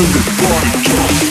tell me what it does.